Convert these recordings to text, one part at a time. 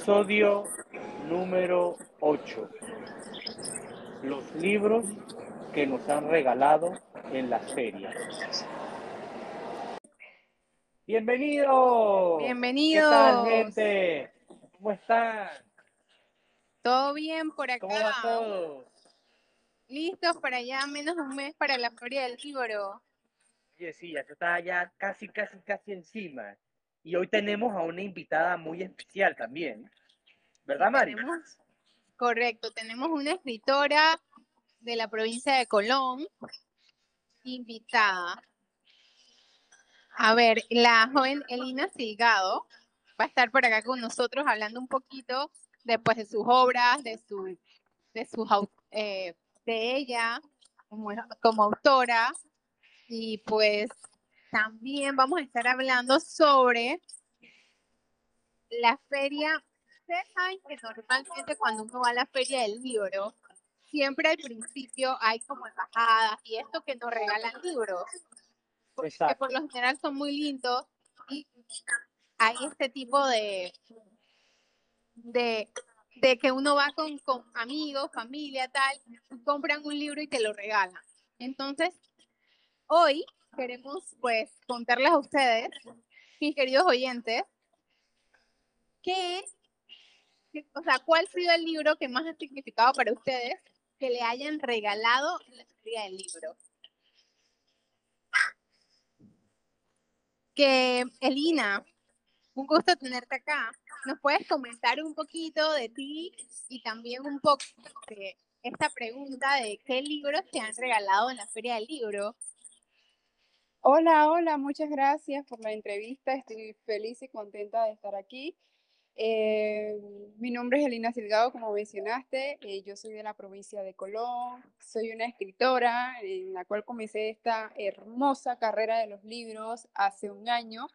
Episodio número 8. Los libros que nos han regalado en las ferias. Bienvenidos. Bienvenidos. ¿Qué tal, gente? ¿Cómo están? ¿Todo bien por acá? ¿Cómo va todo? Listos para ya menos de un mes para la feria del libro. Oye, sí, ya está ya casi, casi, casi encima. Y hoy tenemos a una invitada muy especial también. ¿Verdad, Mari? Correcto, tenemos una escritora de la provincia de Colón, invitada. A ver, la joven Elina Silgado va a estar por acá con nosotros hablando un poquito después de sus obras, de su, de sus eh, de ella como autora y pues también vamos a estar hablando sobre la feria. Ustedes saben que normalmente cuando uno va a la feria del libro, siempre al principio hay como embajadas y esto que nos regalan libros, que Exacto. por lo general son muy lindos y hay este tipo de, de, de que uno va con, con amigos, familia, tal, y compran un libro y te lo regalan. Entonces, hoy queremos pues contarles a ustedes, mis queridos oyentes, que, o sea, cuál ha sido el libro que más ha significado para ustedes que le hayan regalado en la feria del libro. Que Elina, un gusto tenerte acá. ¿Nos puedes comentar un poquito de ti y también un poco esta pregunta de qué libros te han regalado en la feria del libro? Hola, hola, muchas gracias por la entrevista. Estoy feliz y contenta de estar aquí. Eh, mi nombre es Elina Silgado, como mencionaste. eh, yo soy de la provincia de Colón. Soy una escritora en la cual comencé esta hermosa carrera de los libros hace un año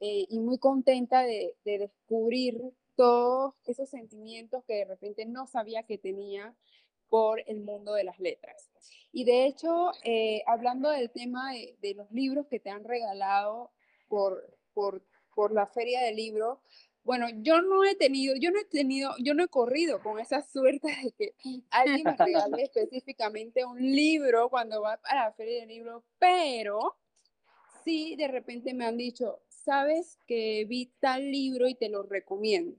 eh, y muy contenta de, de descubrir todos esos sentimientos que de repente no sabía que tenía por el mundo de las letras. Y de hecho, eh, hablando del tema de, de los libros que te han regalado por, por, por la feria del libro, bueno, yo no he tenido, yo no he tenido, yo no he corrido con esa suerte de que alguien me regale específicamente un libro cuando va a la feria del libro, pero sí de repente me han dicho, sabes que vi tal libro y te lo recomiendo.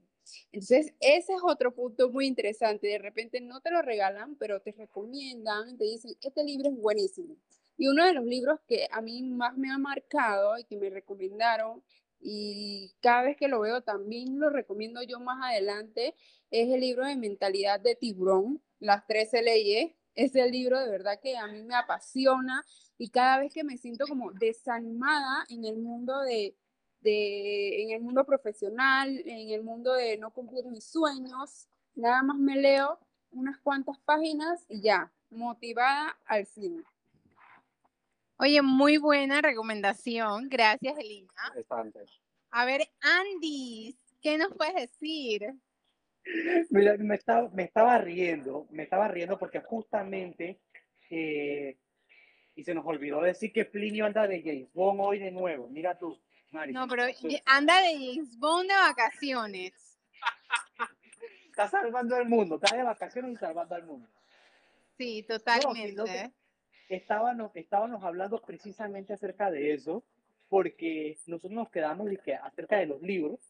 Entonces, ese es otro punto muy interesante. De repente no te lo regalan, pero te recomiendan, te dicen, este libro es buenísimo. Y uno de los libros que a mí más me ha marcado y que me recomendaron, y cada vez que lo veo también lo recomiendo yo más adelante, es el libro de Mentalidad de Tiburón, Las 13 Leyes. Es el libro de verdad que a mí me apasiona y cada vez que me siento como desanimada en el mundo de, de, en el mundo profesional, en el mundo de no cumplir mis sueños, nada más me leo unas cuantas páginas y ya, motivada al fin. Oye, muy buena recomendación. Gracias, Elina. Bastante. A ver, Andy, ¿qué nos puedes decir? Mira, me estaba, me estaba riendo, me estaba riendo porque justamente, eh, y se nos olvidó decir que Plinio anda de James Bond hoy de nuevo. Mira tú, No, pero anda de James Bond de vacaciones. Está salvando al mundo, está de vacaciones y salvando al mundo. Sí, totalmente. Estábamos, estábamos hablando precisamente acerca de eso, porque nosotros nos quedamos que acerca de los libros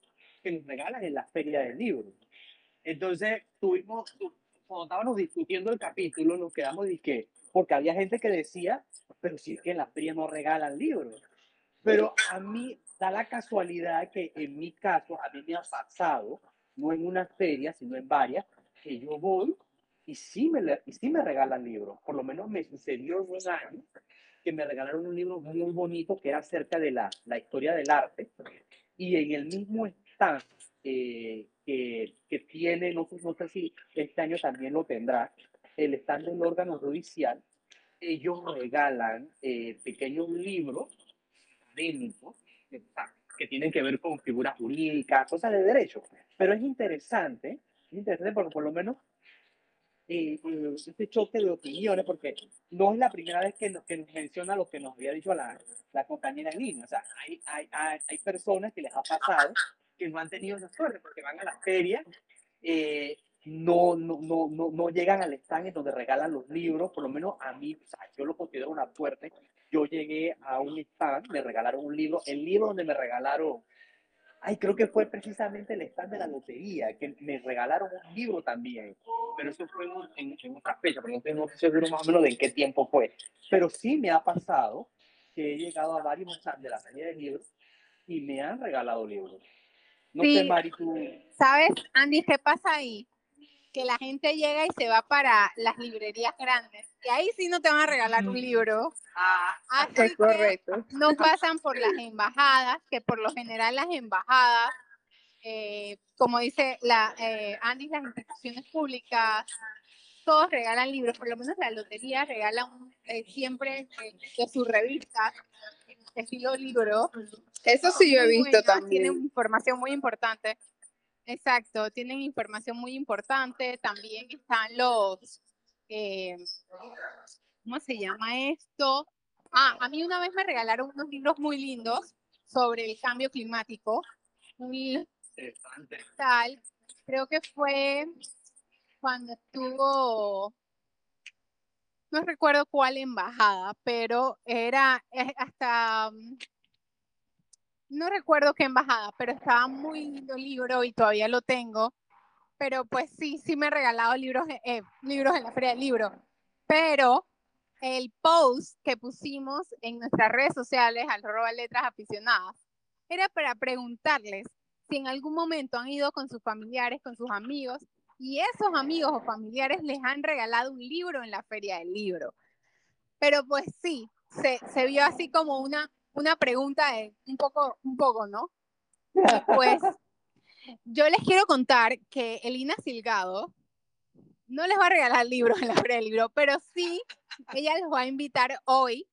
que nos regalan en la feria del libro. Entonces, tuvimos, tu- cuando estábamos discutiendo el capítulo, nos quedamos de que, porque había gente que decía, pero si es que en la feria no regalan libros. Pero a mí da la casualidad que en mi caso, a mí me ha pasado, no en una feria, sino en varias, que yo voy y sí me, y sí me regalan libros. Por lo menos me sucedió un año que me regalaron un libro muy bonito que era acerca de la, la historia del arte. Y en el mismo stand eh, que, que tiene, no no sé si este año también lo tendrá, el stand del órgano judicial, ellos regalan eh, pequeños libros académicos que, tienen que ver con figuras jurídicas, cosas de derecho. Pero es interesante, es interesante porque por lo menos eh, eh, este choque de opiniones, porque no es la primera vez que nos, que nos menciona lo que nos había dicho la, la compañera en línea. O sea, hay, hay, hay, hay personas que les ha pasado que no han tenido esa suerte, porque van a las ferias, eh, no, no, no, no, no llegan al stand en donde regalan los libros, por lo menos a mí, o sea, yo lo considero una suerte. A un stand, me regalaron un libro, el libro donde me regalaron, ay, creo que fue precisamente el stand de la lotería, que me regalaron un libro también, pero eso fue en, en, otra fecha, pero no tengo seguro más o menos de en qué tiempo fue. Pero sí me ha pasado que he llegado a varios stands de la feria de libros y me han regalado libros. No sé, Mari, tú... ¿Sabes, Andy, qué pasa ahí? Que la gente llega y se va para las librerías grandes. Y ahí sí no te van a regalar un libro. Ah, es correcto. No pasan por las embajadas, que por lo general las embajadas, eh, como dice la, eh, Andy, las instituciones públicas, todos regalan libros, por lo menos la lotería regala eh, siempre de sus revistas estilo libro. Eso sí yo he visto también. Tienen información muy importante. Exacto, tienen información muy importante. También están los, eh, ¿cómo se llama esto? Ah, a mí una vez me regalaron unos libros muy lindos sobre el cambio climático. Muy tal. Creo que fue cuando estuvo no recuerdo cuál embajada, pero era eh, hasta, mm, no recuerdo qué embajada, pero estaba muy lindo el libro y todavía lo tengo. Pero pues sí, sí me he regalado libros, eh, libros en la feria del libro. Pero el post que pusimos en nuestras redes sociales, al roba letras aficionadas, era para preguntarles si en algún momento han ido con sus familiares, con sus amigos y esos amigos o familiares les han regalado un libro en la feria del libro. Pero pues sí, se, vio así como una, una pregunta de un poco, un poco, ¿no? Pues yo les quiero contar que Elina Silgado no les va a regalar libros en la feria del libro, pero sí, ella les va a invitar hoy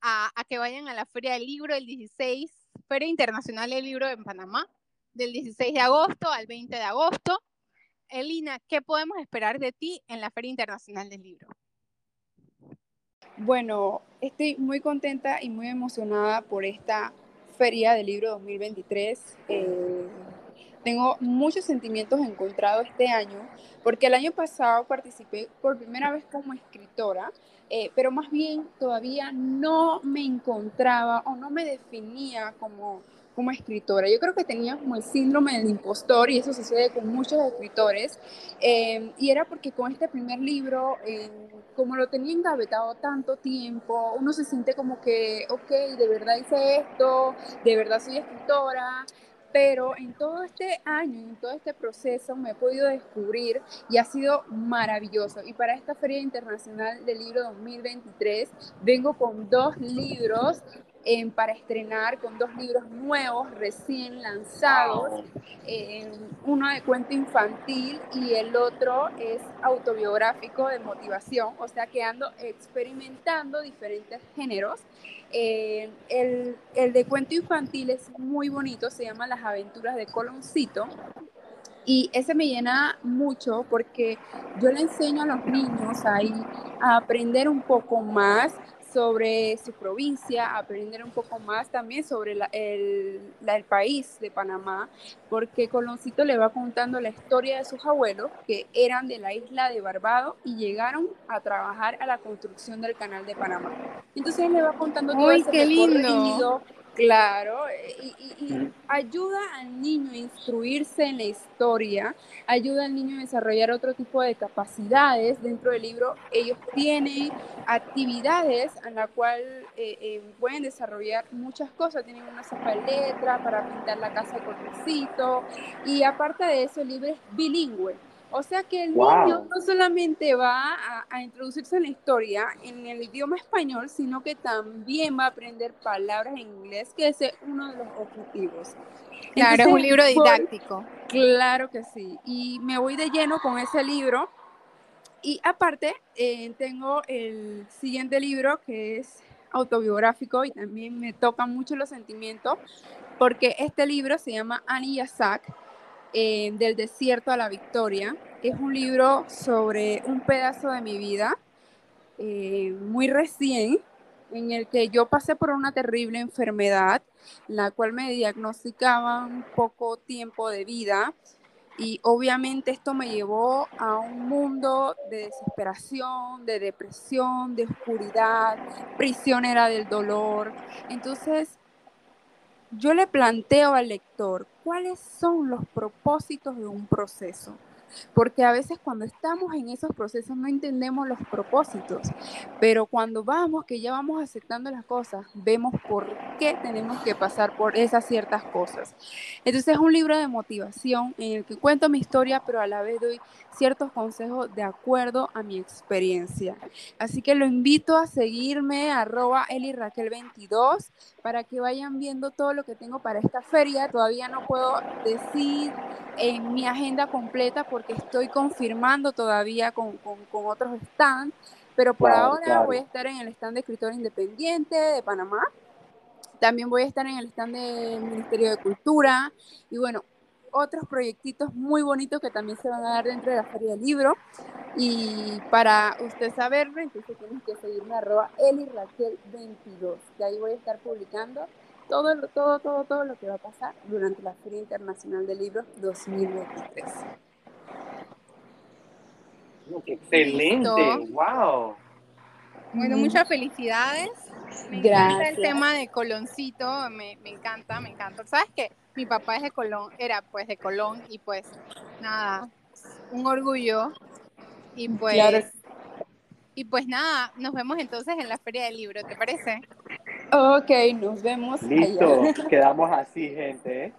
a, que vayan a la feria del libro el 16, Feria Internacional del Libro en Panamá, del 16 de agosto al 20 de agosto. Elina, ¿qué podemos esperar de ti en la Feria Internacional del Libro? Bueno, estoy muy contenta y muy emocionada por esta Feria del Libro 2023. Eh, tengo muchos sentimientos encontrados este año, porque el año pasado participé por primera vez como escritora, eh, pero más bien todavía no me encontraba o no me definía como como escritora. Yo creo que tenía como el síndrome del impostor y eso sucede con muchos escritores. Eh, y era porque con este primer libro, eh, como lo tenía engavetado tanto tiempo, uno se siente como que, ok, de verdad hice esto, de verdad soy escritora. Pero en todo este año, en todo este proceso, me he podido descubrir y ha sido maravilloso. Y para esta Feria Internacional del Libro 2023 vengo con dos libros para estrenar con dos libros nuevos recién lanzados, uno de cuento infantil y el otro es autobiográfico de motivación, o sea que ando experimentando diferentes géneros. el, el de cuento infantil es muy bonito, se llama Las aventuras de Coloncito, y ese me llena mucho porque yo le enseño a los niños ahí a aprender un poco más sobre su provincia, aprender un poco más también sobre el, el, país de Panamá, porque Coloncito le va contando la historia de sus abuelos que eran de la isla de Barbado y llegaron a trabajar a la construcción del canal de Panamá. Entonces él le va contando todo ese qué lindo Claro, eh, y, ayuda al niño a instruirse en la historia, ayuda al niño a desarrollar otro tipo de capacidades. Dentro del libro ellos tienen actividades en la cual eh, eh, pueden desarrollar muchas cosas. Tienen una letra para pintar la casa de cortecito y aparte de eso el libro es bilingüe. O sea que el niño no solamente va a, introducirse en la historia en el idioma español, sino que también va a aprender palabras en inglés, que ese es uno de los objetivos. Claro, es un libro didáctico. claro que sí. Y me voy de lleno con ese libro. Y aparte, eh, tengo el siguiente libro que es autobiográfico y también me toca mucho los sentimientos, porque este libro se llama Annie Yazak eh, del desierto a la victoria. Es un libro sobre un pedazo de mi vida, eh, muy recién, en el que yo pasé por una terrible enfermedad, la cual me diagnosticaban poco tiempo de vida y obviamente esto me llevó a un mundo de desesperación, de depresión, de oscuridad, prisionera del dolor. Entonces, yo le planteo al lector cuáles son los propósitos de un proceso porque a veces cuando estamos en esos procesos no entendemos los propósitos, pero cuando vamos, que ya vamos aceptando las cosas, vemos por qué tenemos que pasar por esas ciertas cosas. Entonces es un libro de motivación en el que cuento mi historia, pero a la vez doy ciertos consejos de acuerdo a mi experiencia. Así que lo invito a seguirme, arroba eliraquel22, para que vayan viendo todo lo que tengo para esta feria. Todavía no puedo decir en mi agenda completa porque estoy confirmando todavía con, otros stands, pero por ahora voy a estar en el stand de escritor independiente de Panamá. También voy a estar en el stand del Ministerio de Cultura y bueno, otros proyectitos muy bonitos que también se van a dar dentro de la Feria del Libro. Y para usted saberlo, entonces tienes que seguirme arroba eliraquel22, que ahí voy a estar publicando todo, todo, todo, todo lo que va a pasar durante la Feria Internacional del Libro 2023. Excelente, wow. Bueno, muchas felicidades. Me encanta el tema de Coloncito, me, me, encanta, me encanta. ¿Sabes qué? Mi papá es de Colón, era pues de Colón y pues nada, un orgullo. Y pues, y pues nada, nos vemos entonces en la Feria del Libro, ¿te parece? Ok, nos vemos. Listo, quedamos así, gente. ¿eh?